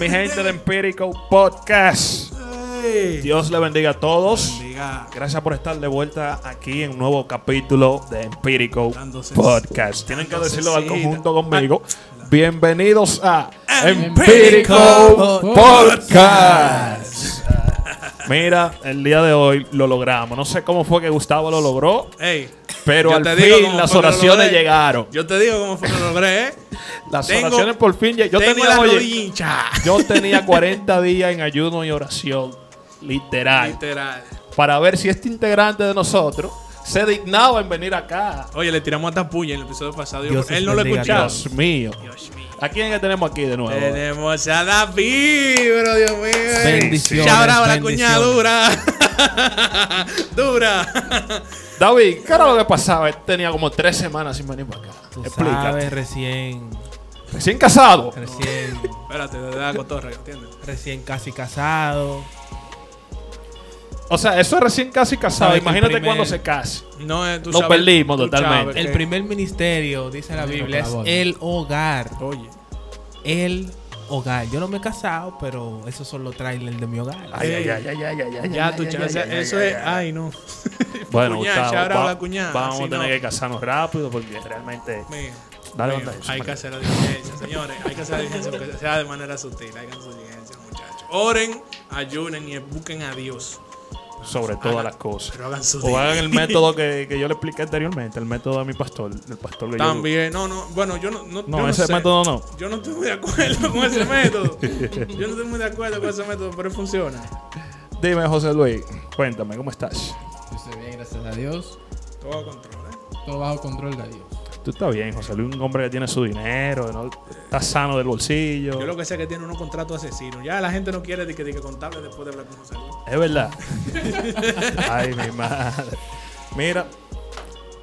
mi gente de Empirical Podcast. Dios le bendiga a todos. Bendiga. Gracias por estar de vuelta aquí en un nuevo capítulo de Dándose- Podcast. Tienen que decirlo al conjunto conmigo. Bienvenidos a Empirical Podcast. Mira, el día de hoy lo logramos. No sé cómo fue que Gustavo lo logró, Ey, pero yo al fin las oraciones logré. llegaron. Yo te digo cómo fue que lo logré, ¿eh? Las Tengo- oraciones por fin Yo Tengo tenía, la oye, yo tenía 40 días en ayuno y oración, literal, Literal. para ver si este integrante de nosotros se dignaba en venir acá. Oye, le tiramos hasta puña en el episodio pasado. Dios él no lo escuchaba. Dios mío. Dios mío. ¿A quién es que tenemos aquí de nuevo? Tenemos a David, bro, Dios mío. Bendiciones, Ya brava la cuñada dura. dura. David, ¿qué era lo que pasaba? Él tenía como tres semanas sin venir para acá. Tú Explícate. sabes, recién, Recién casado. recién, Espérate, de la cotorra, ¿entiendes? recién casi casado. O sea, eso es recién casi casado. Sabes que el Imagínate primer- cuando se case. No, eh, tú Lo sabes- perdimos tú totalmente. sabes El que- primer ministerio, dice la Biblia, es el hogar. Oye. El hogar. Yo no me he casado, pero esos son los trailers de mi hogar. Ay, ay, ay, ay, ay, ay, ay, Ya ay, tú, ay, chance, ay, ay, eso ay, es. ay. Ay, no. Bueno, Cuñada, Gustavo, shout out a va- la cuñada, vamos si a tener no- que casarnos rápido porque realmente... Mío, Dale, mío, banda, eso, hay man. que hacer la diligencia, señores. Hay que hacer la diligencia, aunque sea de manera sutil. Hagan su diligencia, muchachos. Oren, ayunen y busquen a Dios. Sobre todas Hagan- las cosas. Pero hagan su O hagan el método que, que yo le expliqué anteriormente, el método de mi pastor, el pastor que yo- También, no, no, bueno, yo no. No, No, yo ese sé. método no. Yo no estoy muy de acuerdo con ese método. Yo no estoy muy de acuerdo con ese método, pero funciona. Dime, José Luis, cuéntame, ¿cómo estás? Yo estoy bien, gracias a Dios. Todo a control, ¿eh? Todo bajo control de Dios. Tú estás bien, José Luis, un hombre que tiene su dinero, ¿no? está sano del bolsillo. Yo lo que sé es que tiene unos contratos asesinos. Ya la gente no quiere de que, de que contable después de hablar con José Luis. Es verdad. Ay, mi madre. Mira,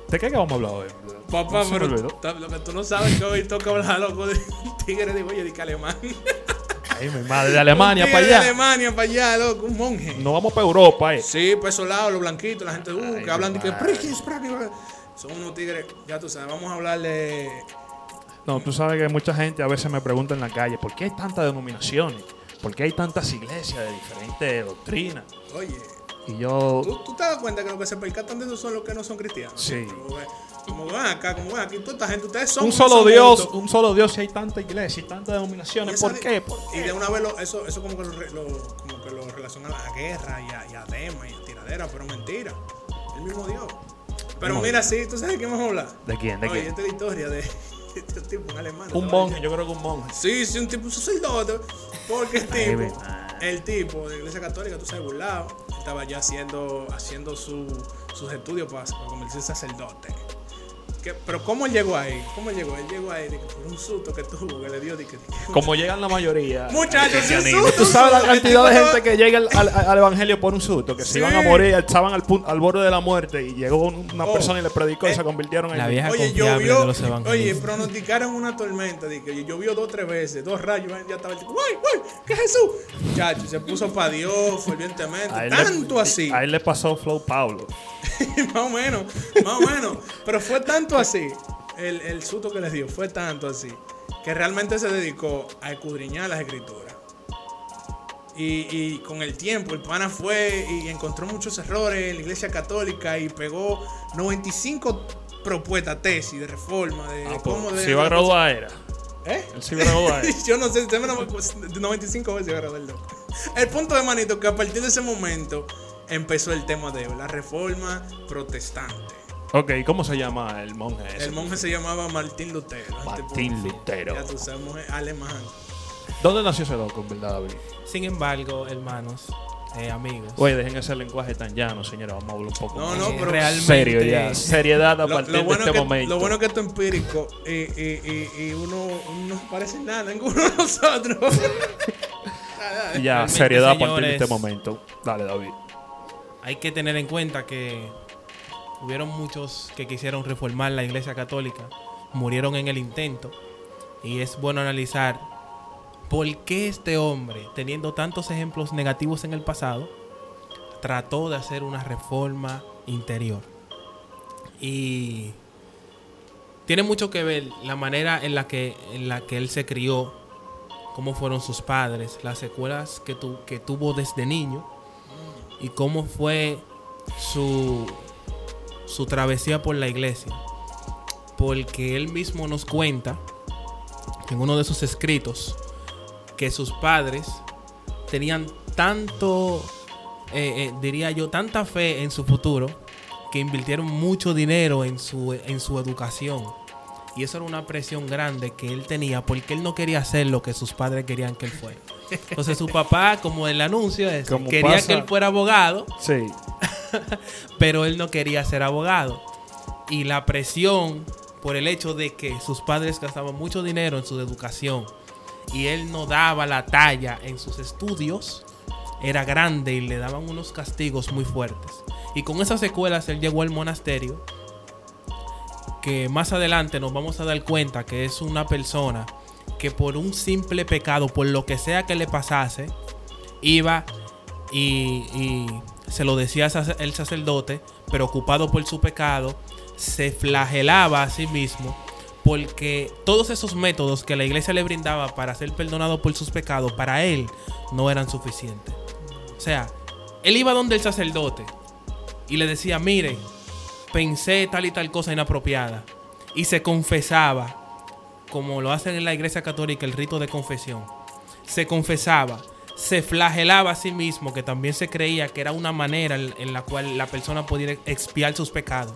¿de qué que vamos a hablar hoy? Papá, pero lo que tú no sabes es que hoy toca hablar loco de tigre de oye, de que alemán. Ay, mi madre, de Alemania para allá. De Alemania para allá, loco, un monje. No vamos para Europa, eh. Sí, para esos lados, los blanquitos, la gente uh, Ay, que hablan de que. Son unos tigres, ya tú sabes, vamos a hablar de No, tú sabes que mucha gente a veces me pregunta en la calle, ¿por qué hay tantas denominaciones? ¿Por qué hay tantas iglesias de diferentes doctrinas? oye, Y yo, ¿tú, tú te das cuenta que los que se percatan de eso son los que no son cristianos. Sí. Como, ven acá, como ven aquí, toda esta gente, ustedes son un solo son Dios, juntos. un solo Dios y hay tanta iglesia y tantas denominaciones. ¿Por de- qué? ¿Por Y de una vez lo- eso, eso como que lo, lo- como que lo relaciona a la guerra y a, y a y a tiradera, pero mentira. El mismo Dios. Pero mira, sí, ¿tú sabes de qué vamos a hablar? ¿De quién? ¿De Oye, quién? esta es la historia de este tipo, un alemán. Un monje, yo creo que un monje. Sí, sí, un tipo, un sacerdote. Porque el tipo, el tipo de la iglesia católica, tú sabes, burlado, estaba ya haciendo, haciendo su, sus estudios para, para convertirse en sacerdote. Que- pero ¿cómo él llegó ahí? ¿Cómo llegó? Él llegó ahí de que por un susto que tuvo, que le dio de que... de que- Como llegan la mayoría. Muchachos, cristianismo. susto, Tú sabes la cantidad de gente que llega al, al- al evangelio por un susto, que se Sí. iban a morir, estaban al, al borde de la muerte y llegó un- una Oh. persona y le predicó y Eh, se convirtieron en la vieja Oye, llovió, de los oye, pronosticaron una tormenta, de que llovió dos tres veces, dos rayos, ya estaba el tipo, ¡Uy, uy! ¿Qué es Jesús? Muchachos, se puso para Dios fervientemente, A él le- tanto así. A él le pasó Flow Pablo. más o menos, más o menos. Pero fue tanto así, el, el susto que les dio, fue tanto así, que realmente se dedicó a escudriñar las escrituras. Y, y con el tiempo, el pana fue y encontró muchos errores en la iglesia católica y pegó 95 propuestas, tesis de reforma, de, de cómo Se deben- iba a graduar era. ¿Eh? Él se iba a graduar. Yo no sé, usted me lo- de 95 veces iba a loco. El punto de manito que a partir de ese momento empezó el tema de la reforma protestante. Ok, ¿cómo se llama el monje ese? El monje se llamaba Martín Lutero. Martín Lutero. Ya tú sabes, monje alemán. ¿Dónde nació ese loco, en verdad, David? Sin embargo, hermanos, eh, amigos, Oye, dejen ese lenguaje tan llano, señora. Vamos a hablar un poco No, más. no, eh, pero realmente Serio ya. Seriedad a Lo, partir lo bueno de este que, momento. lo bueno que esto es empírico y, y, y, y uno, no parece nada, ninguno de nosotros. Ya, Realmente, seriedad a partir de este momento. Dale, David. hay que tener en cuenta que hubieron muchos que quisieron reformar la iglesia católica, murieron en el intento, y es bueno analizar por qué este hombre, teniendo tantos ejemplos negativos en el pasado, trató de hacer una reforma interior. Y tiene mucho que ver la manera en la que, en la que él se crió cómo fueron sus padres, las secuelas que, tu- que tuvo desde niño y cómo fue su, su travesía por la iglesia. Porque él mismo nos cuenta en uno de sus escritos que sus padres tenían tanto, eh, eh, diría yo, tanta fe en su futuro que invirtieron mucho dinero en su, en su educación. Y eso era una presión grande que él tenía porque él no quería hacer lo que sus padres querían que él fuera. Entonces su papá, como el anuncio es, Como quería pasa- que él fuera abogado, Sí. pero él no quería ser abogado. Y la presión por el hecho de que sus padres gastaban mucho dinero en su educación y él no daba la talla en sus estudios, era grande y le daban unos castigos muy fuertes. Y con esas secuelas él llegó al monasterio, que más adelante nos vamos a dar cuenta que es una persona que por un simple pecado, por lo que sea que le pasase, iba y, y se lo decía el sacerdote, preocupado por su pecado, se flagelaba a sí mismo porque todos esos métodos que la iglesia le brindaba para ser perdonado por sus pecados, para él no eran suficientes. O sea, él iba donde el sacerdote y le decía, mire, pensé tal y tal cosa inapropiada. Y se confesaba, como lo hacen en la iglesia católica, el rito de confesión. Se confesaba, se flagelaba a sí mismo, que también se creía que era una manera en, en la cual la persona podía expiar sus pecados.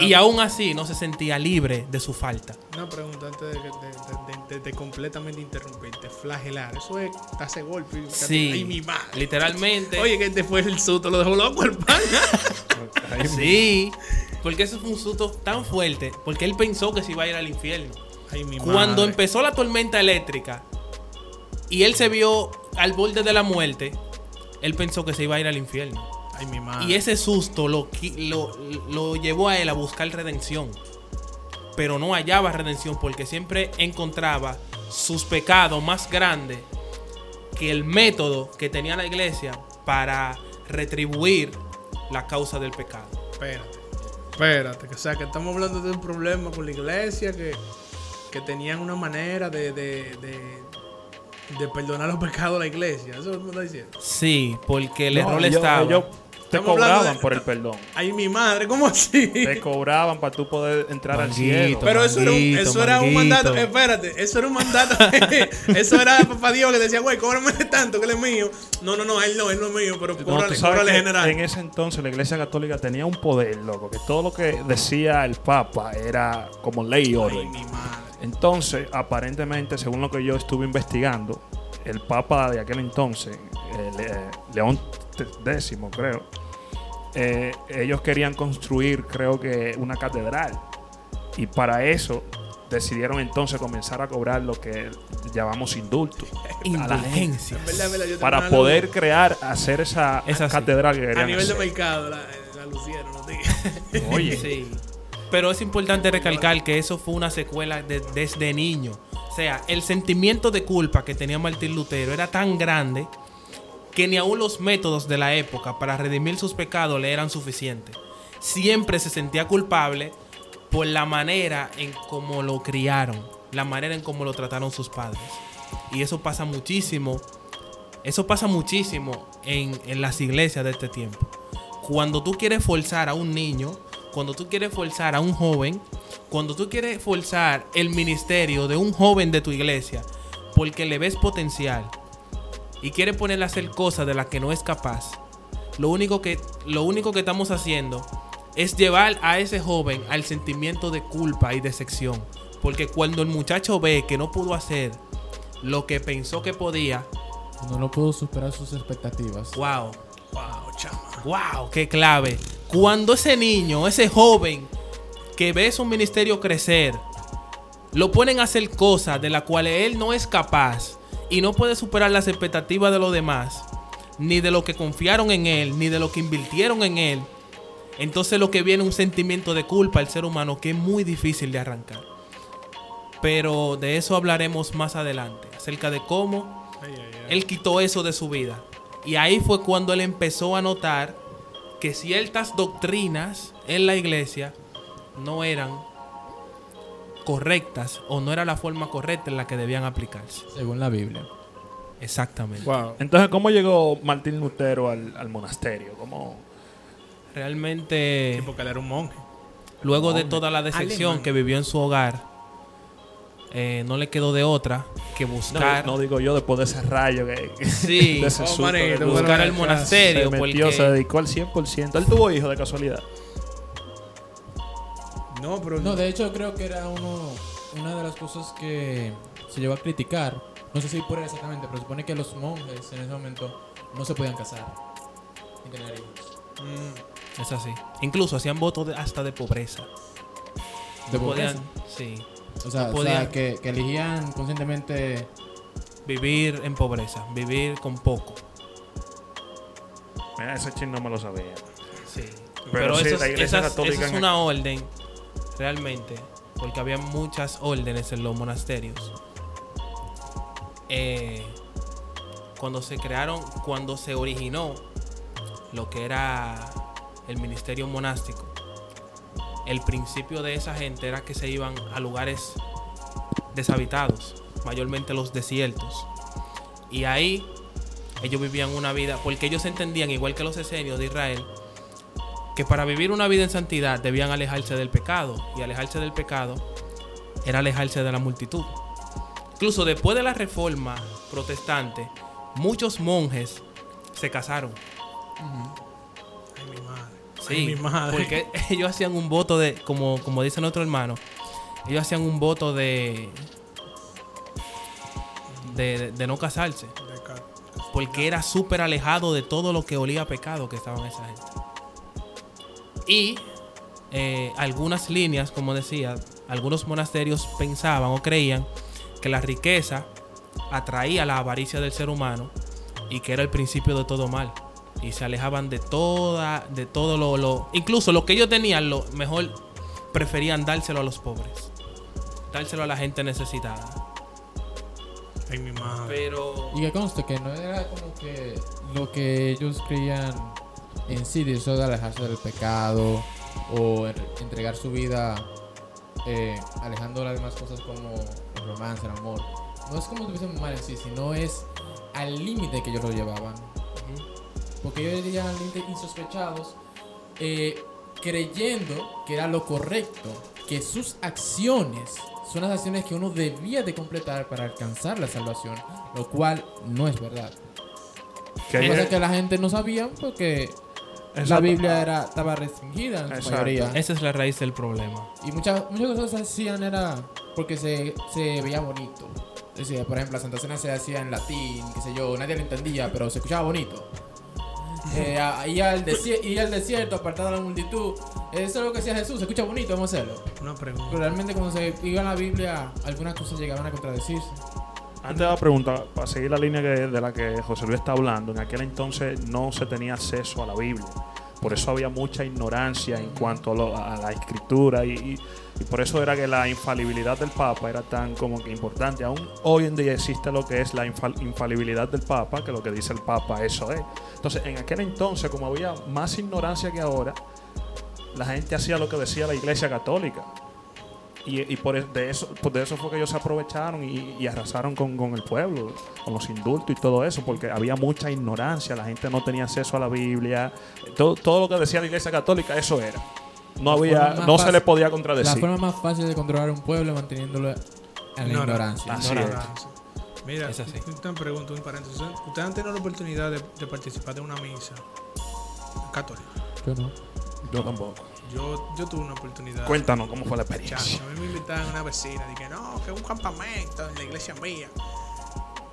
Y aún así no se sentía libre de su falta. Una pregunta antes de, que- de- de- de- de completamente interrumpirte. Flagelar. Eso es darse golpe. y- Sí, Ay, mi madre. literalmente. Oye, que este fue el susto. Lo dejó loco el pan. Sí, porque eso fue un susto tan fuerte, porque él pensó que se iba a ir al infierno. Ay, mi Cuando madre. empezó la tormenta eléctrica y él se vio al borde de la muerte, él pensó que se iba a ir al infierno. Ay, mi madre. Y ese susto lo, lo, lo llevó a él a buscar redención. Pero no hallaba redención porque siempre encontraba sus pecados más grandes que el método que tenía la iglesia para retribuir la causa del pecado. Espérate. Espérate. O sea, que estamos hablando de un problema con la iglesia que, que tenían una manera de, de, de, de perdonar los pecados a la iglesia. Eso es lo que me está diciendo. Sí, porque el No, error ellos- estaba. ellos te Estamos cobraban de- por el perdón. Ay, mi madre. ¿Cómo así? Te cobraban para tú poder entrar al cielo. Pero eso era un, Manguito, eso era un mandato. Espérate, eso era un mandato. eso era papá Dios que decía, güey, cóbrame tanto que él es mío. No, no, no, él no, él no es mío, pero No, cóbrale, que general. En ese entonces la iglesia católica tenía un poder, loco, que todo lo que decía el Papa era como ley y Ay, orden. mi madre. Entonces, aparentemente, según lo que yo estuve investigando, el Papa de aquel entonces, eh, Le- León X, creo, eh, ellos querían construir, creo que, una catedral. Y para eso decidieron entonces comenzar a cobrar lo que llamamos indulto. a la Para poder crear, hacer esa Es así. catedral que A nivel de mercado, la, la lucieron, no. Oye, Sí. Pero es importante recalcar que eso fue una secuela de- desde niño. O sea, el sentimiento de culpa que tenía Martín Lutero era tan grande que ni aun los métodos de la época para redimir sus pecados le eran suficientes. Siempre se sentía culpable por la manera en cómo lo criaron, la manera en cómo lo trataron sus padres. Y eso pasa muchísimo, eso pasa muchísimo en, en las iglesias de este tiempo. Cuando tú quieres forzar a un niño, cuando tú quieres forzar a un joven, cuando tú quieres forzar el ministerio de un joven de tu iglesia, porque le ves potencial y quieres ponerle a hacer cosas de las que no es capaz, lo único que, lo único que estamos haciendo es llevar a ese joven al sentimiento de culpa y de sección. Porque cuando el muchacho ve que no pudo hacer lo que pensó que podía, No lo pudo superar sus expectativas. wow, Wow, chama. Wow, qué clave. Cuando ese niño, ese joven que ve su ministerio crecer, lo ponen a hacer cosas de las cuales él no es capaz y no puede superar las expectativas de los demás, ni de lo que confiaron en él, ni de lo que invirtieron en él. Entonces lo que viene es un sentimiento de culpa al ser humano que es muy difícil de arrancar. Pero de eso hablaremos más adelante, acerca de cómo él quitó eso de su vida. Y ahí fue cuando él empezó a notar que ciertas doctrinas en la iglesia no eran correctas o no era la forma correcta en la que debían aplicarse. Según la Biblia. Exactamente. Wow. Entonces, ¿cómo llegó Martín Lutero al, al monasterio? ¿Cómo? Realmente, Sí, porque él era un monje. luego de toda la decepción Alemán. que vivió en su hogar, eh, no le quedó de otra que buscar, no digo yo después de ese rayo que, Sí. de ese Oh, susto manito, que bueno, buscar el monasterio. se metió, porque- se dedicó al 100%. Él tuvo hijos de casualidad. No, pero No, de hecho creo que era uno, una de las cosas que se llegó a criticar. No sé si por él exactamente, pero supone que los monjes en ese momento no se podían casar ni tener hijos. Mm, es así. Incluso hacían votos de- hasta de pobreza. ¿De No podían, pobreza? sí, O sea, No o podían. sea, que, que elegían conscientemente vivir en pobreza, vivir con poco. Mira, ese chin no me lo sabía. Sí. Pero Pero, sí, eso, la es- esas- una orden, realmente, porque había muchas órdenes en los monasterios. Eh, cuando se crearon, cuando se originó lo que era el ministerio monástico, el principio de esa gente era que se iban a lugares deshabitados, mayormente los desiertos. Y ahí ellos vivían una vida, porque ellos entendían, igual que los esenios de Israel, que para vivir una vida en santidad debían alejarse del pecado. Y alejarse del pecado era alejarse de la multitud. Incluso después de la reforma protestante, muchos monjes se casaron. Sí, mi madre. porque ellos hacían un voto de, como, como dice nuestro hermano, ellos hacían un voto de, de, de no casarse. Porque era súper alejado de todo lo que olía a pecado que estaban esa gente. Y eh, algunas líneas, como decía, algunos monasterios pensaban o creían que la riqueza atraía la avaricia del ser humano y que era el principio de todo mal. Y se alejaban de toda, de todo lo, lo- incluso lo que ellos tenían, lo mejor preferían dárselo a los pobres, dárselo a la gente necesitada. Ay, mi madre. Pero Y que conste que no era como que lo que ellos creían en sí, de eso de alejarse del pecado o en- entregar su vida eh, alejando las demás cosas como el romance, el amor. No es como que estuviesen mal en sí, sino es al límite que ellos lo llevaban. Porque ellos límite insospechados, eh, creyendo que era lo correcto, que sus acciones son las acciones que uno debía de completar para alcanzar la salvación, lo cual no es verdad. Que Lo que pasa hay- es que la gente no sabía porque la Exacto. Biblia era, estaba restringida en su Exacto. mayoría. esa es la raíz del problema. Y muchas, muchas cosas se hacían era porque se, se veía bonito. Es decir, por ejemplo, la Santa Cena se hacía en latín, qué sé yo, nadie lo entendía, pero se escuchaba bonito. Eh, a- ir, al ir al desierto, apartado de la multitud. Eso es lo que hacía Jesús, se escucha bonito, vamos a hacerlo. Una pregunta. Pero realmente cuando se iba a la Biblia, algunas cosas llegaban a contradecirse. Antes de la pregunta, para seguir la línea que- de la que José Luis está hablando, en aquel entonces no se tenía acceso a la Biblia. Por eso había mucha ignorancia en cuanto a, la escritura y, y- y por eso era que la infalibilidad del Papa era tan como que importante. Aún hoy en día existe lo que es la infal- infalibilidad del Papa, que lo que dice el Papa eso es. Entonces, en aquel entonces, como había más ignorancia que ahora, la gente hacía lo que decía la Iglesia Católica. Y, y por es- de eso, por de eso fue que ellos se aprovecharon y, y arrasaron con, con el pueblo, con los indultos y todo eso, porque había mucha ignorancia, la gente no tenía acceso a la Biblia, todo, todo lo que decía la Iglesia Católica, eso era. No La había, no se le podía La contradecir. forma más fácil de controlar un pueblo es manteniéndolo en la Ignorancia. ignorancia. Así Ignorancia. Mira, Es así. una pregunta, un paréntesis. ¿Ustedes han tenido la oportunidad de, de participar de una misa católica? Yo no. Yo tampoco. Yo, yo tuve una oportunidad. Cuéntanos cómo fue la Chacho, experiencia. a mí me invitaban una vecina. Dije, no, que es un campamento en la iglesia mía.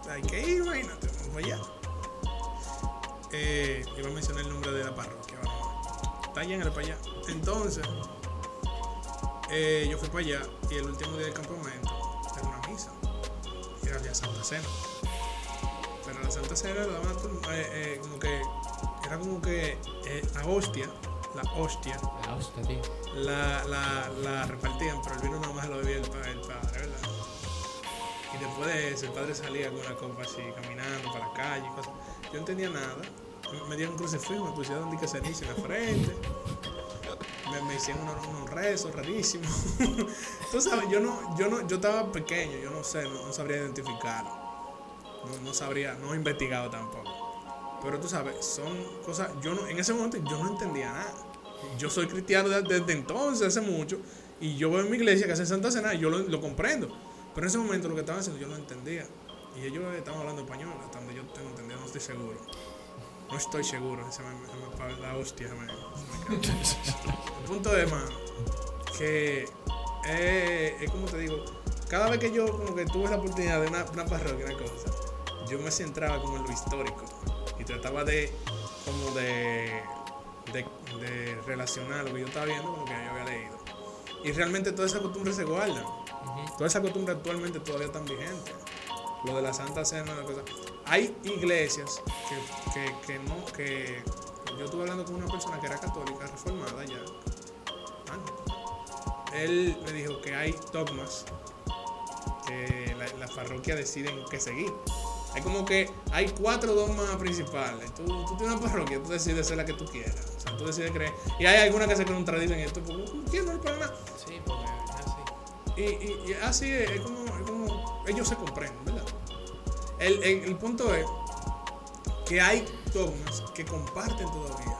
Hay que ir, para allá. Eh, iba a mencionar el nombre de la parroquia. ¿verdad? Está allá en el para allá. Entonces, eh, yo fui para allá y el último día del campamento era una misa. Y era la Santa Cena. Pero la Santa Cena la daban eh, eh, como que era como que la hostia, la hostia, La hostia, tío. la, la, la repartían, pero el vino nada más lo bebía el, pa- el padre, ¿verdad? Y después de eso, el padre salía con una copa así, caminando para la calle y cosas. Yo no entendía nada. Me- Me dieron un crucifijo, me pusieron dique ceniza en la frente. me, me hicieron unos, unos rezos rarísimos. Tú sabes, yo no, yo no, yo estaba pequeño, yo no sé, no, no sabría identificarlo. No, no sabría, no he investigado tampoco. Pero tú sabes, son cosas, yo no, en ese momento yo no entendía nada. Yo soy cristiano de- desde entonces, hace mucho, y yo veo en mi iglesia que hacen Santa Cena y yo lo, comprendo. Pero en ese momento lo que estaban haciendo yo no entendía. Y ellos estaban hablando español, hasta donde yo tengo entendido, no estoy seguro. No estoy seguro, se me, se la hostia. se me- se. El punto es, mano, que eh, es como te digo, cada vez que yo como que tuve la oportunidad de una, una parroquia, una cosa, yo me centraba como en lo histórico y trataba de como de, de, de relacionar lo que yo estaba viendo con lo que yo había leído. Y realmente todas esas costumbres se guardan. Todas esas costumbres actualmente todavía están vigentes. Lo de la Santa Cena, la cosa. Hay iglesias que, que, que no, que yo estuve hablando con una persona que era católica, reformada ya. antes. Él me dijo que hay dogmas que la, la parroquia deciden que seguir. Hay como que hay cuatro dogmas principales. Tú, tú tienes una parroquia, tú decides ser la que tú quieras. O sea, tú decides creer. Y hay algunas que se contradicen esto. Porque ¿quién no es para nada? Sí, porque es así. Y, y- y así es, es como, es como ellos se comprenden, ¿verdad? El, el- el punto es que hay dogmas que comparten todavía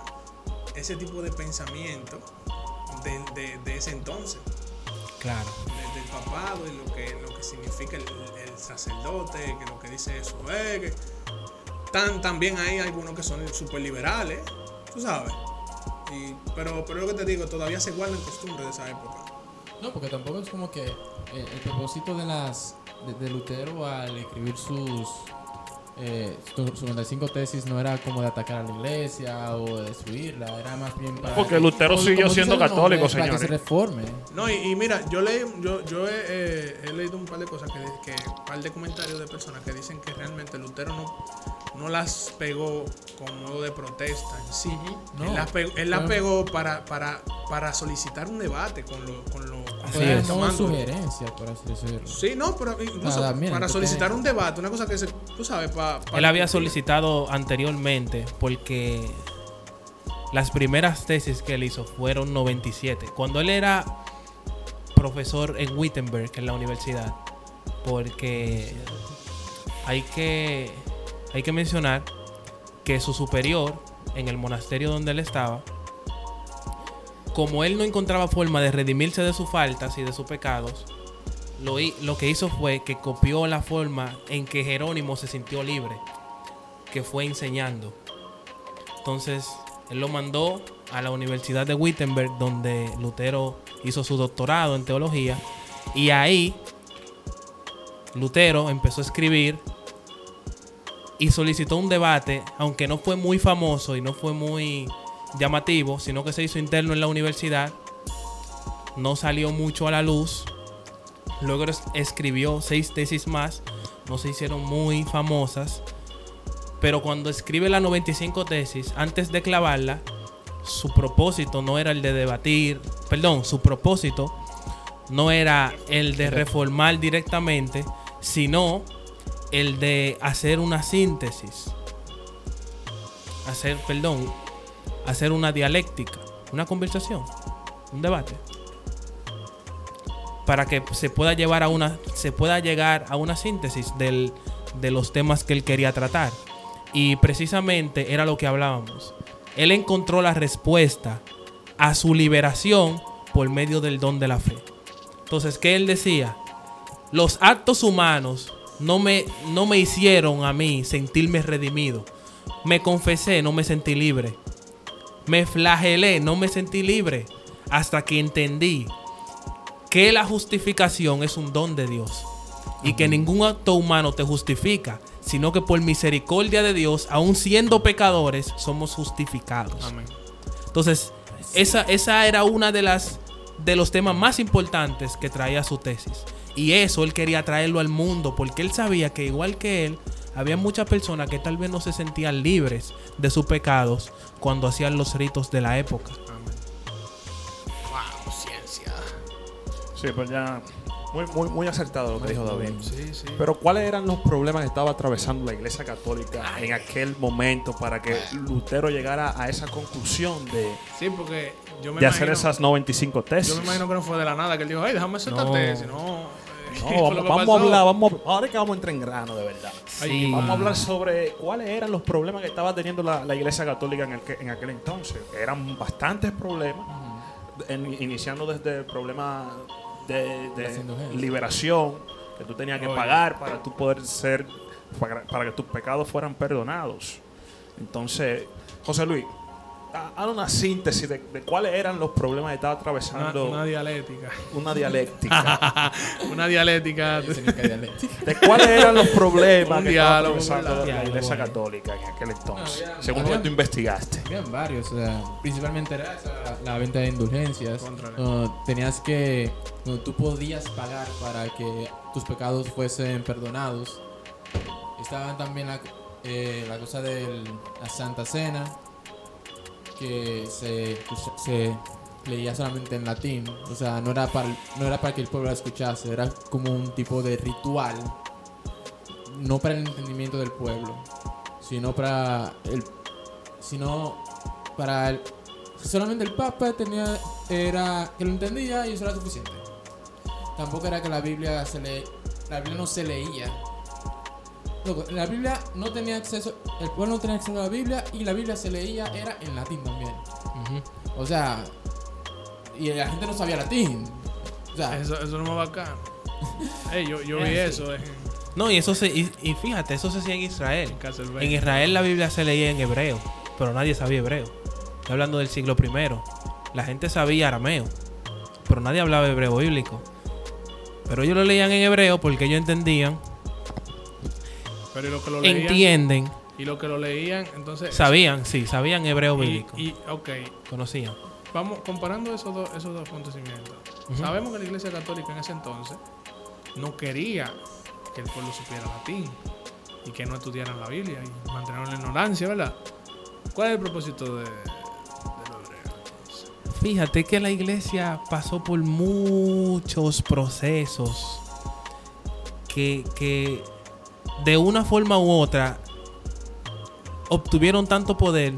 ese tipo de pensamiento de, de- de ese entonces, Claro. de- del papado y lo que, lo que significa el, el sacerdote, que lo que dice eso es que tan, también hay algunos que son súper liberales, tú sabes. Y, pero, pero lo que te digo, todavía se guardan costumbres de esa época. No, porque tampoco es como que eh, el propósito de las de, de Lutero al escribir sus eh, sus 95 tesis no era como de atacar a la iglesia o de destruirla, era más bien para Porque que- Lutero como- siguió como siendo católico, para que se reforme. No, y, y mira, yo leí, yo, yo he, eh, he leído un par de cosas que, que un par de comentarios de personas que dicen que realmente Lutero no, no las pegó con modo de protesta en sí. No. él las pegó, él las Fue- pegó para, para, para solicitar un debate con lo, con lo que es. tomando. sugerencia, por así decirlo. Sí, no, pero incluso para solicitar un debate, una cosa que se, tú sabes, para... Él había solicitado anteriormente porque las primeras tesis que él hizo fueron 97. Cuando él era profesor en Wittenberg, en la universidad, porque hay que, hay que mencionar que su superior en el monasterio donde él estaba, como él no encontraba forma de redimirse de sus faltas y de sus pecados, lo, lo que hizo fue que copió la forma en que Jerónimo se sintió libre, que fue enseñando. Entonces, él lo mandó a la Universidad de Wittenberg, donde Lutero hizo su doctorado en teología, y ahí Lutero empezó a escribir y solicitó un debate, aunque no fue muy famoso y no fue muy llamativo, sino que se hizo interno en la universidad, no salió mucho a la luz. Luego es- escribió seis tesis más, no se hicieron muy famosas, pero cuando escribe la 95 tesis, antes de clavarla, su propósito no era el de debatir, perdón, su propósito no era el de reformar directamente, sino el de hacer una síntesis. Hacer, perdón, hacer una dialéctica, una conversación, un debate. Para que se pueda llevar a una, se pueda llegar a una síntesis del- de los temas que él quería tratar. Y precisamente era lo que hablábamos. Él encontró la respuesta a su liberación por medio del don de la fe. Entonces, ¿qué él decía? Los actos humanos no me, no me hicieron a mí sentirme redimido. Me confesé, no me sentí libre. Me flagelé, no me sentí libre. Hasta que entendí que la justificación es un don de Dios. Y que ningún acto humano te justifica, sino que por misericordia de Dios, aun siendo pecadores, somos justificados. Amén. Entonces, esa, esa era una de las de los temas más importantes que traía su tesis. Y eso él quería traerlo al mundo, porque él sabía que igual que él, había muchas personas que tal vez no se sentían libres de sus pecados cuando hacían los ritos de la época. Sí, pues ya Muy, muy, muy acertado lo que dijo David. Sí, sí. Pero ¿cuáles eran los problemas que estaba atravesando la Iglesia Católica en aquel momento para que Lutero llegara a esa conclusión de, sí, porque yo me de hacer esas 95 tesis? yo me imagino que no fue de la nada que él dijo, ay, déjame hacer esta No. tesis. No, eh, No, vamos, que vamos a hablar, vamos ahora es que vamos a entrar en grano de verdad. Sí. Vamos a hablar sobre cuáles eran los problemas que estaba teniendo la, la Iglesia Católica en, aquel- en aquel entonces. Eran bastantes problemas, en- iniciando desde el problema de, liberación, que tú tenías que Oye. pagar para tú poder ser, para, para que tus pecados fueran perdonados. Entonces, José Luis, haz una síntesis de, de cuáles eran los problemas que estaba Una, atravesando una dialéctica. una dialéctica. una dialéctica. Técnica dialéctica. ¿De cuáles eran los problemas Un que estaba atravesando la Iglesia bueno. Católica en aquel entonces? No, ya, según lo que había- tú investigaste. Habían varios, o sea, principalmente era esa, la, la venta de indulgencias. No, tenías que, no, tú podías pagar para que tus pecados fuesen perdonados. Estaban también la, eh, la cosa de la Santa Cena, que se, se leía solamente en latín. O sea, no era, para, no era para que el pueblo la escuchase, era como un tipo de ritual. No para el entendimiento del pueblo, sino para el sino para el, solamente el Papa tenía era que lo entendía y eso era suficiente. Tampoco era que la Biblia se le la Biblia no se leía. La Biblia no tenía acceso, el pueblo no tenía acceso a la Biblia y la Biblia se leía era en latín también. O sea, y la gente no sabía latín. O sea, Eso, eso no me bacano. Ey, yo, yo vi Es eso en, No, y eso se, y, y fíjate, eso se hacía en Israel. en Israel la Biblia se leía en hebreo, pero nadie sabía hebreo. Estoy hablando del siglo primero. La gente sabía arameo, pero nadie hablaba hebreo bíblico. Pero ellos lo leían en hebreo porque ellos entendían, Pero y lo que lo leían. entienden, Y lo que lo leían, entonces. sabían, sí, sabían hebreo y, bíblico. y, ok, Conocían. vamos comparando esos dos, esos dos acontecimientos. Sabemos que la iglesia católica en ese entonces no quería que el pueblo supiera latín y que no estudiaran la Biblia y mantener la ignorancia, ¿verdad? ¿Cuál es el propósito de, de los? Fíjate que la iglesia pasó por muchos procesos que, que de una forma u otra obtuvieron tanto poder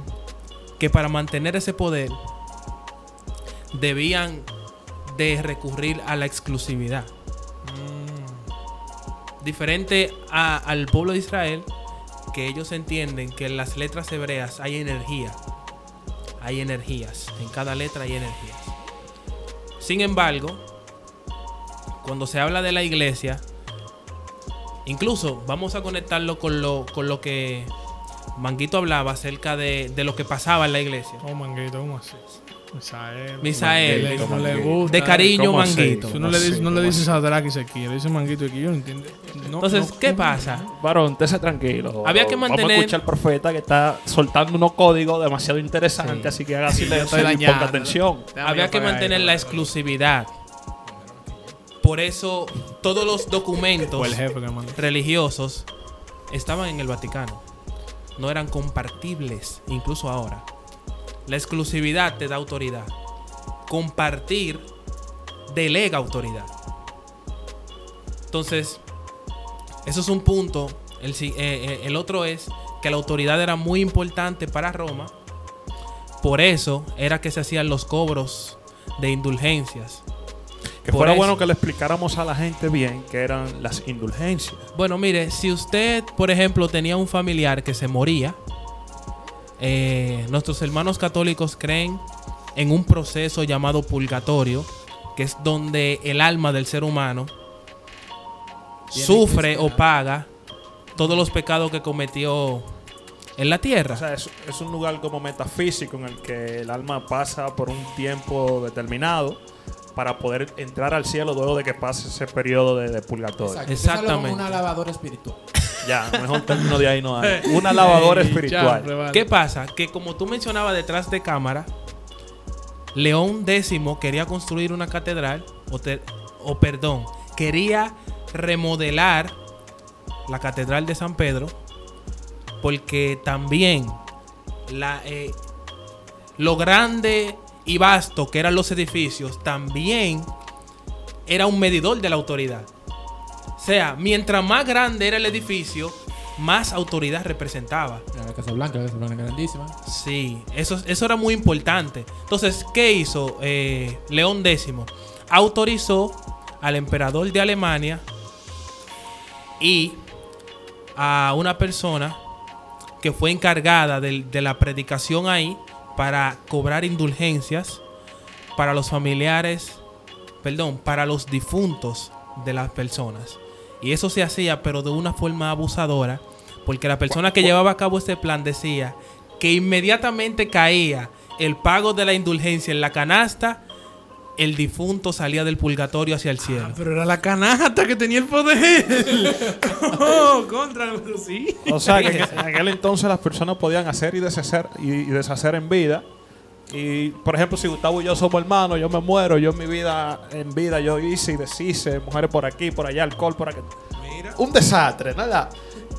que para mantener ese poder debían de recurrir a la exclusividad. Diferente a- al pueblo de Israel, que ellos entienden que en las letras hebreas hay energía hay energías. En cada letra hay energías. Sin embargo, cuando se habla de la iglesia, incluso vamos a conectarlo con lo, con lo que Manguito hablaba acerca de, de lo que pasaba en la iglesia. Oh, manguito, ¿cómo así? Misael. Misael. Manguito, no le gusta. De cariño, ¿Cómo así? Manguito. Si uno le dice, Sí, no le ¿cómo dices a Drake y Sequía, le dice manguito aquí, yo no entiendo. No, Entonces, no, ¿qué no. pasa? Varón, esté tranquilo. Había que Vamos a mantener- escuchar al profeta que está soltando unos códigos demasiado interesantes, Sí. así que haga Sí, silencio estoy y dañado. ponga atención. Déjame Había que mantener esto, la exclusividad. Por eso todos los documentos religiosos estaban en el Vaticano. No eran compartibles, incluso ahora. La exclusividad te da autoridad. Compartir delega autoridad. Entonces, eso es un punto. El, eh, eh, el otro es que la autoridad era muy importante para Roma. Por eso era que se hacían los cobros de indulgencias. Que Por fuera eso. bueno que le explicáramos a la gente bien qué eran las indulgencias. Bueno, mire, si usted, por ejemplo, tenía un familiar que se moría, eh, nuestros hermanos católicos creen en un proceso llamado purgatorio, que es donde el alma del ser humano sufre o paga todos los pecados que cometió en la tierra. O sea, es, es un lugar como metafísico en el que el alma pasa por un tiempo determinado para poder entrar al cielo luego de que pase ese periodo de, de purgatorio. exacto. Exactamente. una lavadora espiritual. Ya, mejor término de ahí no hay. Una lavadora espiritual. vale. ¿Qué pasa? Que como tú mencionabas detrás de cámara, León X quería construir una catedral, o, te- o perdón, quería remodelar la catedral de San Pedro, porque también la, eh, lo grande y vasto que eran los edificios, también era un medidor de la autoridad. O sea, mientras más grande era el edificio, más autoridad representaba. La Casa Blanca, la Casa Blanca grandísima. Sí, eso, eso era muy importante. Entonces, ¿qué hizo eh, León X? Autorizó al emperador de Alemania y a una persona que fue encargada de, la predicación ahí para cobrar indulgencias para los familiares, perdón, para los difuntos de las personas. Y eso se hacía, pero de una forma abusadora, porque la persona que llevaba a cabo este plan decía que inmediatamente caía el pago de la indulgencia en la canasta, el difunto salía del purgatorio hacia el cielo. Ah, pero era la canasta que tenía el poder. oh, contra, pero sí. O sea, que en aquel entonces las personas podían hacer y deshacer, y, y deshacer en vida. Y, por ejemplo, si Gustavo y yo somos hermanos, yo me muero, yo en mi vida, en vida, yo hice y deshice, mujeres por aquí, por allá, alcohol por aquí. Mira. Un desastre, nada.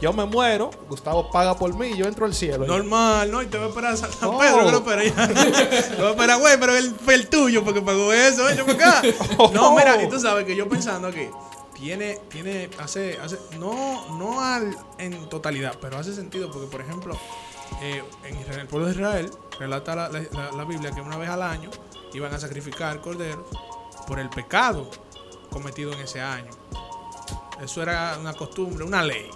Yo me muero, Gustavo paga por mí, yo entro al cielo. Normal, ¿no? Y te voy a esperar a San. Pedro, que lo espera ya. Te voy a esperar, güey, pero él fue el tuyo porque pagó eso, para acá. No, mira, y tú sabes que yo pensando aquí, tiene, tiene, hace, hace, no, no al, en totalidad, pero hace sentido porque, por ejemplo, eh, en Israel, el pueblo de Israel, relata la, la- la- la Biblia que una vez al año iban a sacrificar corderos por el pecado cometido en ese año. Eso era una costumbre, una ley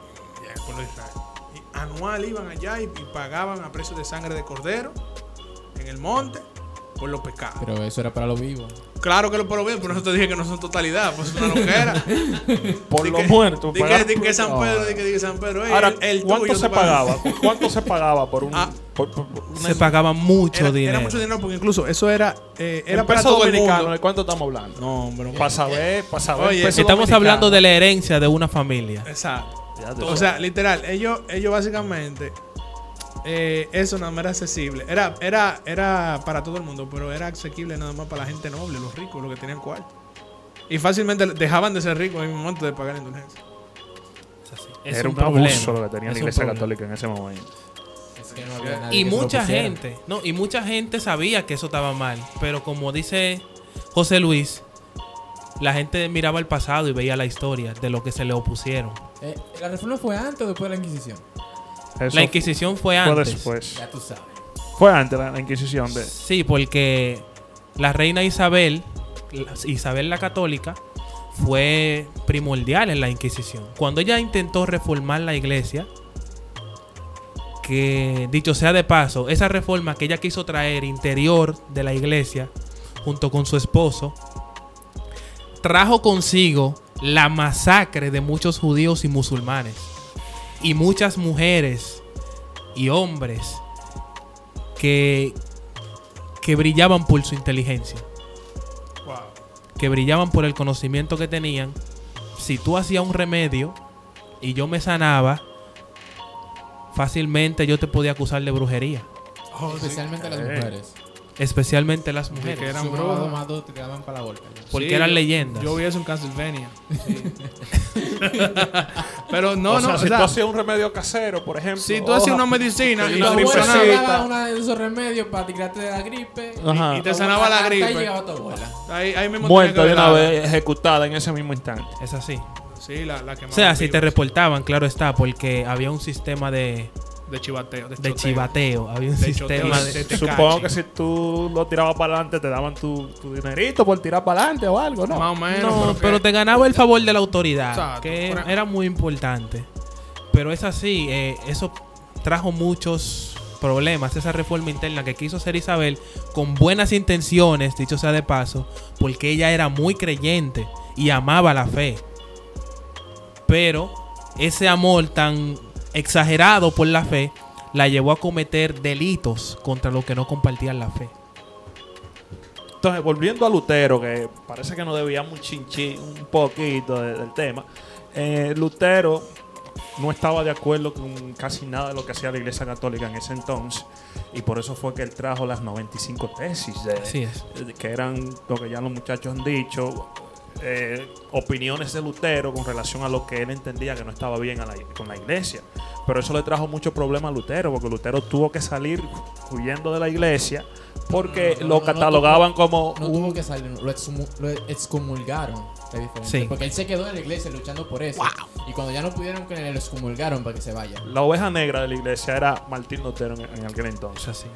pueblo de Israel. Y anual iban allá y, y pagaban a precio de sangre de cordero en el monte por los pecados. Pero eso era para los vivos. Claro que lo puedo ver, por eso te dije que no son totalidad, pues es una loquera. por los muertos. Di que, pagar- di que San Pedro, di que, di que San Pedro, Ahora, el, el ¿cuánto se pagaba? ¿Cuánto se pagaba por un... Ah. por- por- por una- Se pagaba mucho Era, dinero. era mucho dinero porque incluso eso era, eh, era para peso todo el dominicano, mundo. ¿de cuánto estamos hablando? No, hombre. Para saber, para saber. Oye, Estamos dominicano. hablando de la herencia de una familia. Exacto. O sea, literal, ellos, ellos básicamente, eh, eso nada más era accesible. Era, era, era para todo el mundo, pero era asequible nada más para la gente noble, los ricos, los que tenían cuarto. Y fácilmente dejaban de ser ricos en el momento de pagar indulgencia. Es Era un, problema. abuso lo que tenía Es la un iglesia católica en ese momento. Es que no había nadie Y que mucha gente, no, y mucha gente sabía que eso estaba mal, pero como dice José Luis, la gente miraba el pasado y veía la historia de lo que se le opusieron. Eh, ¿La reforma fue antes o después de la Inquisición? Eso La Inquisición fue fue antes. después. Ya tú sabes. Fue antes la, la Inquisición de... Sí, porque la reina Isabel, la- Isabel la católica, fue primordial en la Inquisición. Cuando ella intentó reformar la iglesia, que dicho sea de paso, esa reforma que ella quiso traer interior de la iglesia, junto con su esposo, trajo consigo la masacre de muchos judíos y musulmanes. Y muchas mujeres y hombres que, que brillaban por su inteligencia, Wow. que brillaban por el conocimiento que tenían. Si tú hacías un remedio y yo me sanaba, fácilmente yo te podía acusar de brujería, Oh, sí. Especialmente las Eh. mujeres. Especialmente las que mujeres, eran Sumaba brujas. dos más dos, te daban para la golpe. porque Sí, eran leyendas. Yo vi eso en Castlevania. Sí. Pero no, o no, sea, o si sea, tú hacías un remedio casero, por ejemplo... si tú hacías una medicina y Una la Tu daba una de esos remedios para tirarte de la gripe. Ajá. y te sanaba la gripe. ahí, ahí mismo muerta de que una vez ejecutada en ese mismo instante. Es así. Sí, la, la O sea, si te reportaban, claro está, porque había un sistema de, De chivateo. De, de chivateo, había un De sistema de... de- te Supongo que si tú lo tirabas para adelante, te daban tu, tu dinerito por tirar para adelante o algo, ¿no? Más o menos. No, pero te ganaba el favor de la autoridad, Exacto. que Por- era muy importante. Pero es así, eh, eso trajo muchos problemas, esa reforma interna que quiso hacer Isabel con buenas intenciones, dicho sea de paso, porque ella era muy creyente y amaba la fe. Pero ese amor tan exagerado por la fe la llevó a cometer delitos contra los que no compartían la fe. Entonces, volviendo a Lutero, que parece que nos debíamos un chinchín, un poquito de- del tema. eh, Lutero no estaba de acuerdo con casi nada de lo que hacía la Iglesia Católica en ese entonces. Y por eso fue que él trajo las 95 tesis, de, Así es. de- que eran lo que ya los muchachos han dicho. Eh, opiniones de Lutero con relación a lo que él entendía que no estaba bien a la- con la iglesia. Pero eso le trajo mucho problema a Lutero, porque Lutero tuvo que salir huyendo de la iglesia porque No, lo no, no, catalogaban no, como No tuvo que salir, lo, exhumu- lo excomulgaron. Sí. Porque él se quedó en la iglesia luchando por eso. Y cuando ya no pudieron lo excomulgaron para que se vaya. la oveja negra de la iglesia era Martín Lutero en, en aquel entonces. Así.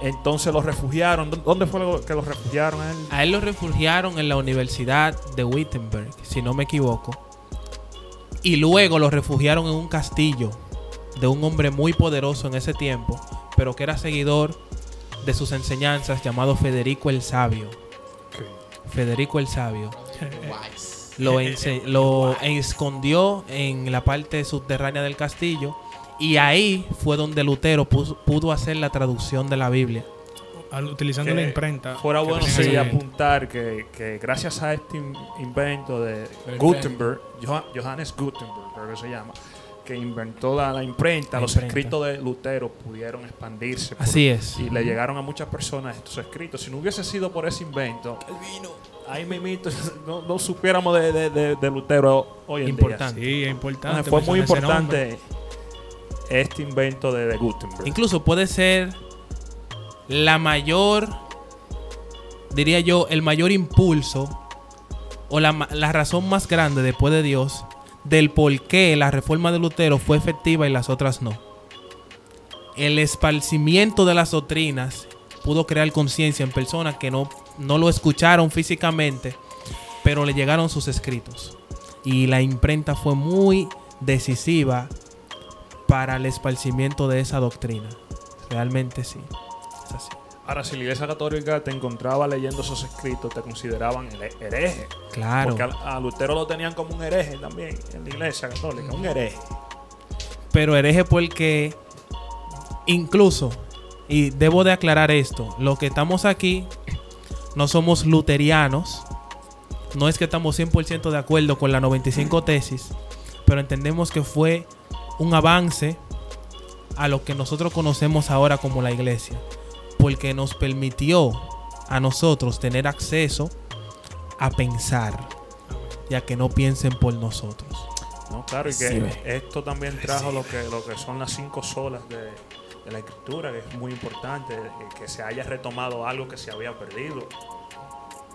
Entonces los refugiaron. ¿Dó- ¿Dónde fue que los refugiaron a él? A él lo refugiaron en la Universidad de Wittenberg, si no me equivoco. Y luego lo refugiaron en un castillo de un hombre muy poderoso en ese tiempo, pero que era seguidor de sus enseñanzas, llamado Federico el Sabio. Federico el Sabio. Wise. Lo, ense- lo escondió en la parte subterránea del castillo y ahí fue donde Lutero puso- pudo hacer la traducción de la Biblia. Al- utilizando Que la imprenta. Fuera que bueno sí apuntar que, que gracias a este in- invento de El Gutenberg, Joha- Johannes Gutenberg, creo que se llama, que inventó la, la imprenta, La los imprenta. escritos de Lutero pudieron expandirse. por- Así es. Y le llegaron a muchas personas estos escritos. Si no hubiese sido por ese invento, ahí mismito no, no supiéramos de, de- de- de Lutero hoy en Importante. Sí, es importante. día. Fue muy importante este invento de, de Gutenberg. Incluso puede ser la mayor, diría yo, el mayor impulso o la, razón más grande después de Dios del por qué la reforma de Lutero fue efectiva y las otras no. El esparcimiento de las doctrinas pudo crear conciencia en personas que no, no lo escucharon físicamente, pero le llegaron sus escritos. Y la imprenta fue muy decisiva para el esparcimiento de esa doctrina. Realmente sí. Es así. Ahora, si la Iglesia Católica te encontraba leyendo esos escritos, te consideraban here- hereje. Claro. Porque a, Lutero lo tenían como un hereje también en la Iglesia Católica, un hereje. Pero hereje porque incluso, y debo de aclarar esto, los que estamos aquí no somos luterianos. No es que estamos 100% de acuerdo con la 95 tesis, pero entendemos que fue un avance a lo que nosotros conocemos ahora como la iglesia, porque nos permitió a nosotros tener acceso a pensar, ya que no piensen por nosotros. ¿no? Claro, y que Sí, esto también trajo lo que, lo que son las cinco solas de, de la escritura, que es muy importante, eh, que se haya retomado algo que se había perdido.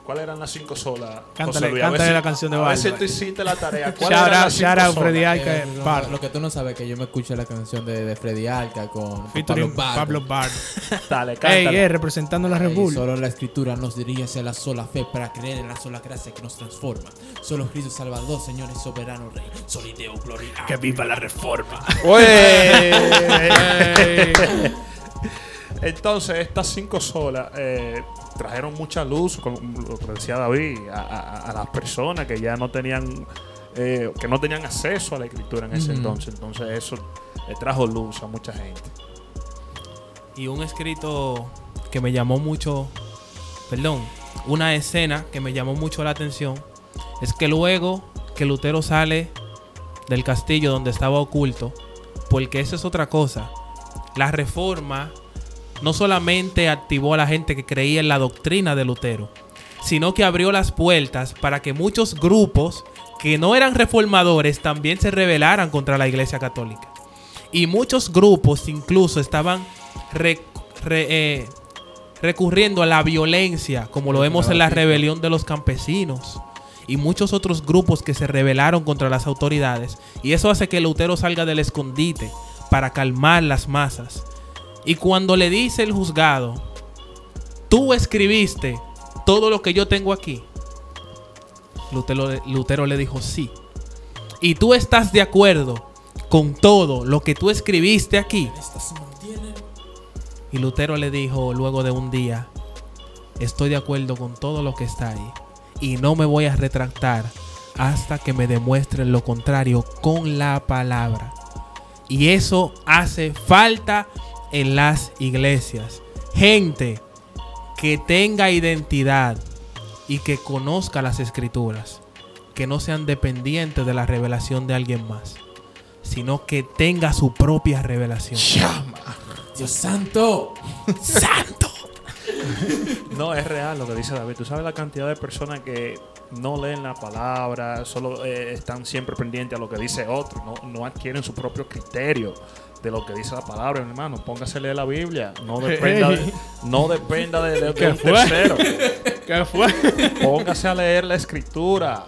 ¿Cuáles eran las cinco solas? Cántale- Luis? A cántale si- la canción de A ver si tú hiciste la tarea. ¿Cuáles eran las cinco solas? Freddy Eh, Alca. lo, Bar. lo que tú no sabes es que yo me escuché la canción de, de Freddy Alca con, con Featuring Bardo. Pablo Bard. Dale, Ey, cántala. eh, representando la Bull. solo la escritura nos dirige hacia la sola fe para creer en la sola gracia que nos transforma. Solo Cristo Salvador, Señor y soberano Rey. Solideo, gloria. Que viva la reforma. Entonces, estas cinco solas eh, trajeron mucha luz, como lo que decía David, a, a- a las personas que ya no tenían eh, que no tenían acceso a la escritura en ese entonces. Entonces, eso le trajo luz a mucha gente. Y un escrito que me llamó mucho, perdón, una escena que me llamó mucho la atención es que luego que Lutero sale del castillo donde estaba oculto, porque eso es otra cosa, la reforma no solamente activó a la gente que creía en la doctrina de Lutero, sino que abrió las puertas para que muchos grupos que no eran reformadores también se rebelaran contra la Iglesia Católica. Y muchos grupos incluso estaban re- re- eh, recurriendo a la violencia, como lo vemos en la rebelión de los campesinos. Y muchos otros grupos que se rebelaron contra las autoridades. Y eso hace que Lutero salga del escondite para calmar las masas. Y cuando le dice el juzgado, tú escribiste todo lo que yo tengo aquí. Lutero, Lutero le dijo sí. Y tú estás de acuerdo con todo lo que tú escribiste aquí. Y Lutero le dijo luego de un día, estoy de acuerdo con todo lo que está ahí. Y no me voy a retractar hasta que me demuestren lo contrario con la palabra. Y eso hace falta en las iglesias. Gente que tenga identidad y que conozca las escrituras. Que no sean dependientes de la revelación de alguien más. Sino que tenga su propia revelación. Dios santo. ¡Santo! No, es real lo que dice David. Tú sabes la cantidad de personas que no leen la palabra, solo eh, están siempre pendientes a lo que dice otro, no, no adquieren su propio criterio de lo que dice la palabra, mi hermano. Póngase a leer la Biblia. No dependa de, no dependa de, de- de un fue? tercero. ¿Qué fue? Póngase a leer la escritura.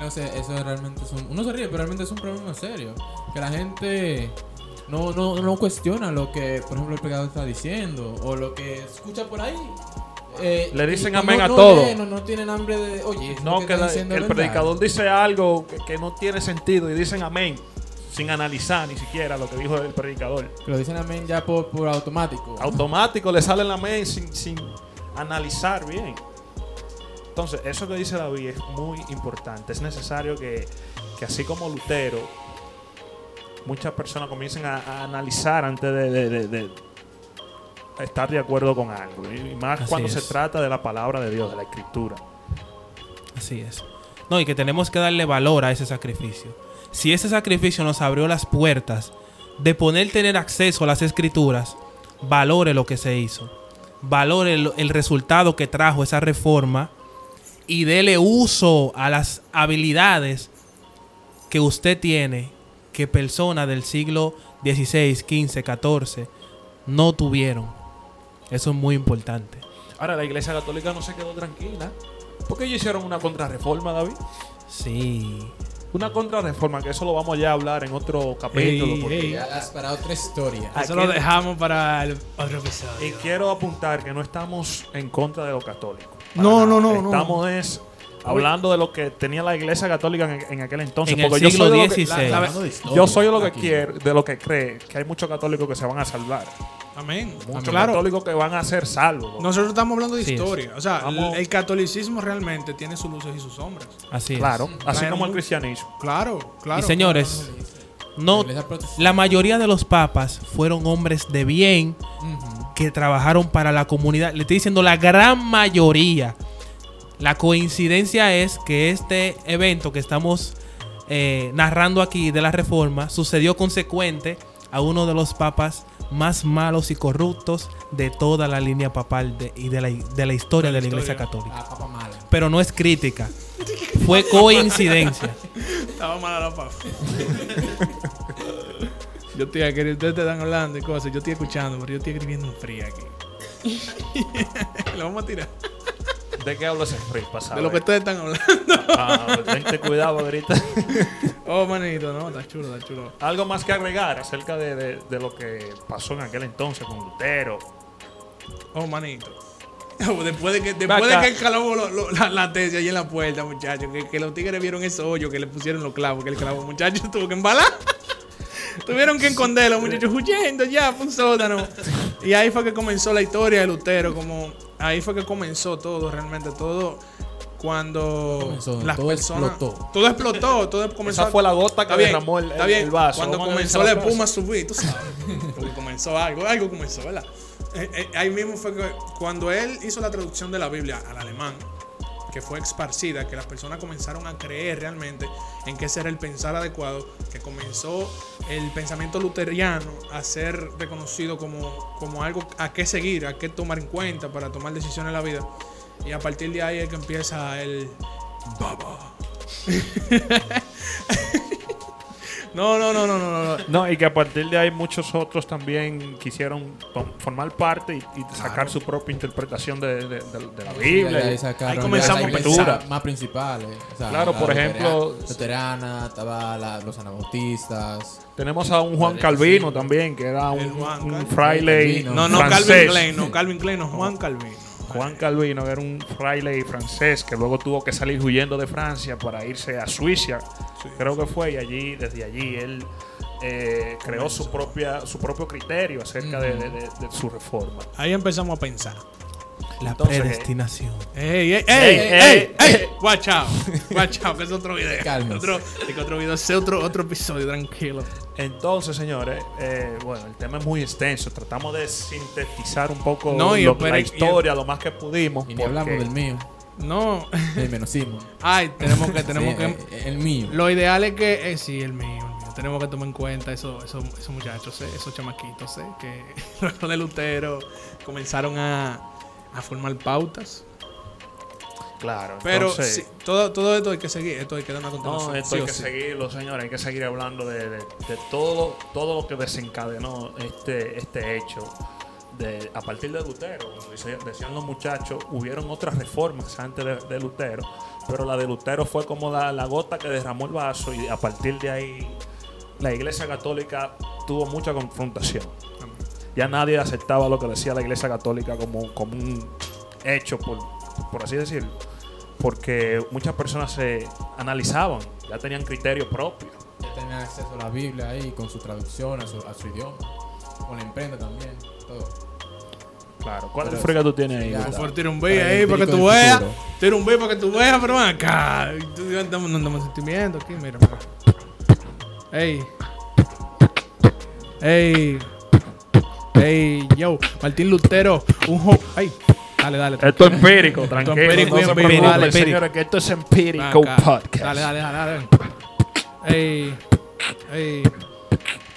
No sé, eso realmente es un... Uno se ríe, pero realmente es un problema serio. Que la gente no, no, no cuestiona lo que, por ejemplo, el pecado está diciendo. O lo que escucha por ahí. Eh, Le dicen amén no- a no todo. No, no tienen hambre de... Oye, No, que la- el verdad. predicador dice algo que, que no tiene sentido y dicen amén sin analizar ni siquiera lo que dijo el predicador. Que lo dicen amén ya por, por automático. Automático le sale el amén sin, sin analizar bien. Entonces, eso que dice David es muy importante. Es necesario que, que así como Lutero, muchas personas comiencen a, a analizar antes de, de- de- de estar de acuerdo con algo. Y más Así cuando es. se trata de la palabra de Dios, de la escritura. Así es. No, y que tenemos que darle valor a ese sacrificio. Si ese sacrificio nos abrió las puertas de poder tener acceso a las escrituras, valore lo que se hizo. Valore el, el resultado que trajo esa reforma y dele uso a las habilidades que usted tiene que personas del siglo XVI, XV, XIV no tuvieron. Eso es muy importante. Ahora, la iglesia católica no se quedó tranquila. ¿Por qué ellos hicieron una contrarreforma, David? Sí. Una contrarreforma, que eso lo vamos ya a hablar en otro capítulo. Ey, porque- ey. Ya es para otra historia. Eso lo dejamos para el otro Y episodio. quiero apuntar que no estamos en contra de los católicos. No, no, no, no. Estamos es hablando de lo que tenía la iglesia católica en, en aquel entonces. En el porque yo siglo soy de lo que- XVI. la- historia, yo soy de lo que aquí. quiere, de lo que cree que hay muchos católicos que se van a salvar. Amén. Muchos Claro. católicos que van a ser salvos. Nosotros estamos hablando de Sí es. historia. O sea, Vamos- el, catolicismo realmente tiene sus luces y sus sombras. Así es. claro, así como el cristianismo. Claro, claro. y señores, no, La mayoría de los papas fueron hombres de bien que trabajaron para la comunidad. Le estoy diciendo la gran mayoría. La coincidencia es que este evento que estamos eh, narrando aquí de la reforma sucedió consecuente a uno de los papas más malos y corruptos de toda la línea papal de- y de la, de la historia de la Iglesia. Católica. Ah, papa mala. Pero no es crítica. Fue coincidencia. Estaba mala la papa. yo estoy aquí, ustedes te están hablando y cosas. Yo estoy escuchando, pero yo estoy escribiendo un free aquí. Lo vamos a tirar. ¿De qué habla ese pasado? De lo que ustedes están hablando. Ah, tente cuidado ahorita. Oh, manito, no, está chulo, está chulo. Algo más que agregar acerca de, de- de lo que pasó en aquel entonces con Lutero. Oh, manito. Después de que, después de que caló lo- lo- la, la tesis ahí en la puerta, muchachos, que, que los tigres vieron ese hoyo que le pusieron los clavos, que el clavo, muchachos, tuvo que embalar. Tuvieron que esconderlo, muchachos, huyendo ya, fue un sótano. Y ahí fue que comenzó la historia de Lutero, como ahí fue que comenzó todo, realmente todo. Cuando Comenzó, las todo personas. explotó. Todo explotó, todo comenzó. Esa fue la gota que derramó el, el- el vaso. Cuando comenzó la espuma a subir, tú sabes. Porque comenzó algo, algo comenzó, ¿verdad? Eh, eh, ahí mismo fue que cuando él hizo la traducción de la Biblia al alemán, que fue esparcida, que las personas comenzaron a creer realmente en ese era el pensar adecuado, que comenzó el pensamiento luteriano a ser reconocido como, como algo a qué seguir, a qué tomar en cuenta para tomar decisiones en la vida. Y a partir de ahí es que empieza el baba. no, no, no, no, no, no. No, y que a partir de ahí muchos otros también quisieron formar parte y, y sacar su propia interpretación de, de- de- de la Biblia. ahí ahí comenzamos más principales. o sea, Claro, la por ejemplo- Luterana, estaba la- los anabautistas. Tenemos a un Juan Calvino sí. también, que era un, Juan un fraile. No, no francés. Calvin Klein, no Calvin Klein, no Juan Calvino. Juan Calvino era un fraile francés que luego tuvo que salir huyendo de Francia para irse a Suiza, creo que fue, y allí, desde allí él eh, creó su propia su propio criterio acerca de, de- de- de su reforma. Ahí empezamos a pensar. La Entonces, predestinación. Ey, ey, ey, Ey, ey, ey, ey, watch out, watch out, que es otro video. Cálmese. Otro, que otro video, ese otro, otro episodio, tranquilo. Entonces, señores, eh, bueno, el tema es muy extenso. Tratamos de sintetizar un poco No, lo- la historia, lo más que pudimos. Y ni hablamos del mío, No, del menos Simón. ay, tenemos que, tenemos Sí, que. eh, El mío. Lo ideal es que, eh, sí, el mío, el mío. Tenemos que tomar en cuenta eso- eso- esos muchachos, eh, esos chamaquitos, eh, que luego de Lutero comenzaron a, a formar pautas. Claro. Pero entonces- sí, todo, todo esto hay que seguir, esto hay que dar una No, continuación. esto sí hay que sí. seguirlo, señores. Hay que seguir hablando de, de- de todo, todo lo que desencadenó este, este hecho. De, a partir de Lutero, como decían los muchachos, hubieron otras reformas antes de, de Lutero, pero la de Lutero fue como la, la gota que derramó el vaso y a partir de ahí la Iglesia Católica tuvo mucha confrontación. Ya nadie aceptaba lo que decía la Iglesia Católica como, como un hecho, por, por así decirlo, porque muchas personas se analizaban, ya tenían criterio propio. Ya tenían acceso a la Biblia ahí con su traducción a su, a su idioma. Con la imprenta también. Todo. Claro. ¿Cuál Pero frega tú tienes ahí? Por tira un B ahí para que tú veas. Tira un B para que tú veas, pero acá. Tú- No estamos sentimiento aquí, mira. mira. Ey. Ey. Ey, yo. Martín Lutero. Un jo. Ay. Dale, dale. Esto es empírico, tranquilo. empírico, no empírico, dale. señores, que esto es empírico acá. podcast. Dale, dale, dale, dale. Ey. Ey.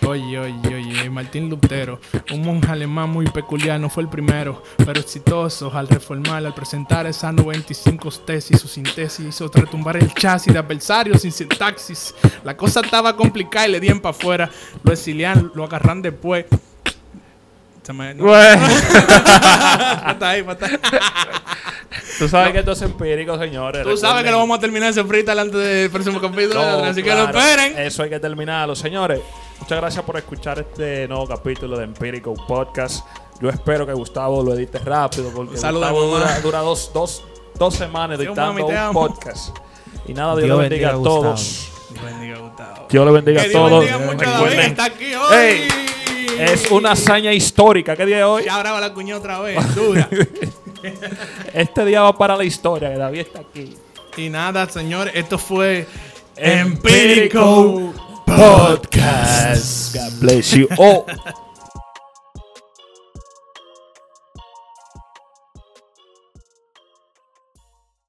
Oye, oye, oye, Martín Lutero, un monje alemán muy peculiar, no fue el primero, pero exitoso al reformar, al presentar esas 95 tesis, su síntesis hizo retumbar el chasis de adversarios sin sintaxis. La cosa estaba complicada y le dieron para afuera, lo exilian, lo agarran después. Se me- no. Pata ahí, pata ahí. tú sabes que esto es empírico, señores. Tú sabes que lo vamos a terminar ese freestyle antes del próximo capítulo, No, así que claro, lo esperen. Eso hay que terminarlo, señores. Muchas gracias por escuchar este nuevo capítulo de Empírico Podcast. Yo espero que Gustavo lo edite rápido porque Gustavo dura, dura dos, dos, dos semanas Sí, editando mami, te un podcast. Y nada, Dios, Dios le bendiga, bendiga a todos. Bendiga, Gustavo. Dios le bendiga Que a Dios todos. bendiga mucho a David, que Recuerden, está aquí hoy. Ey, es una hazaña histórica. ¿Qué día es hoy? Ya brava la cuña otra vez, dura. Este día va para la historia, que David está aquí. y nada, señores, esto fue Empírico Empírico Podcast. God bless you all.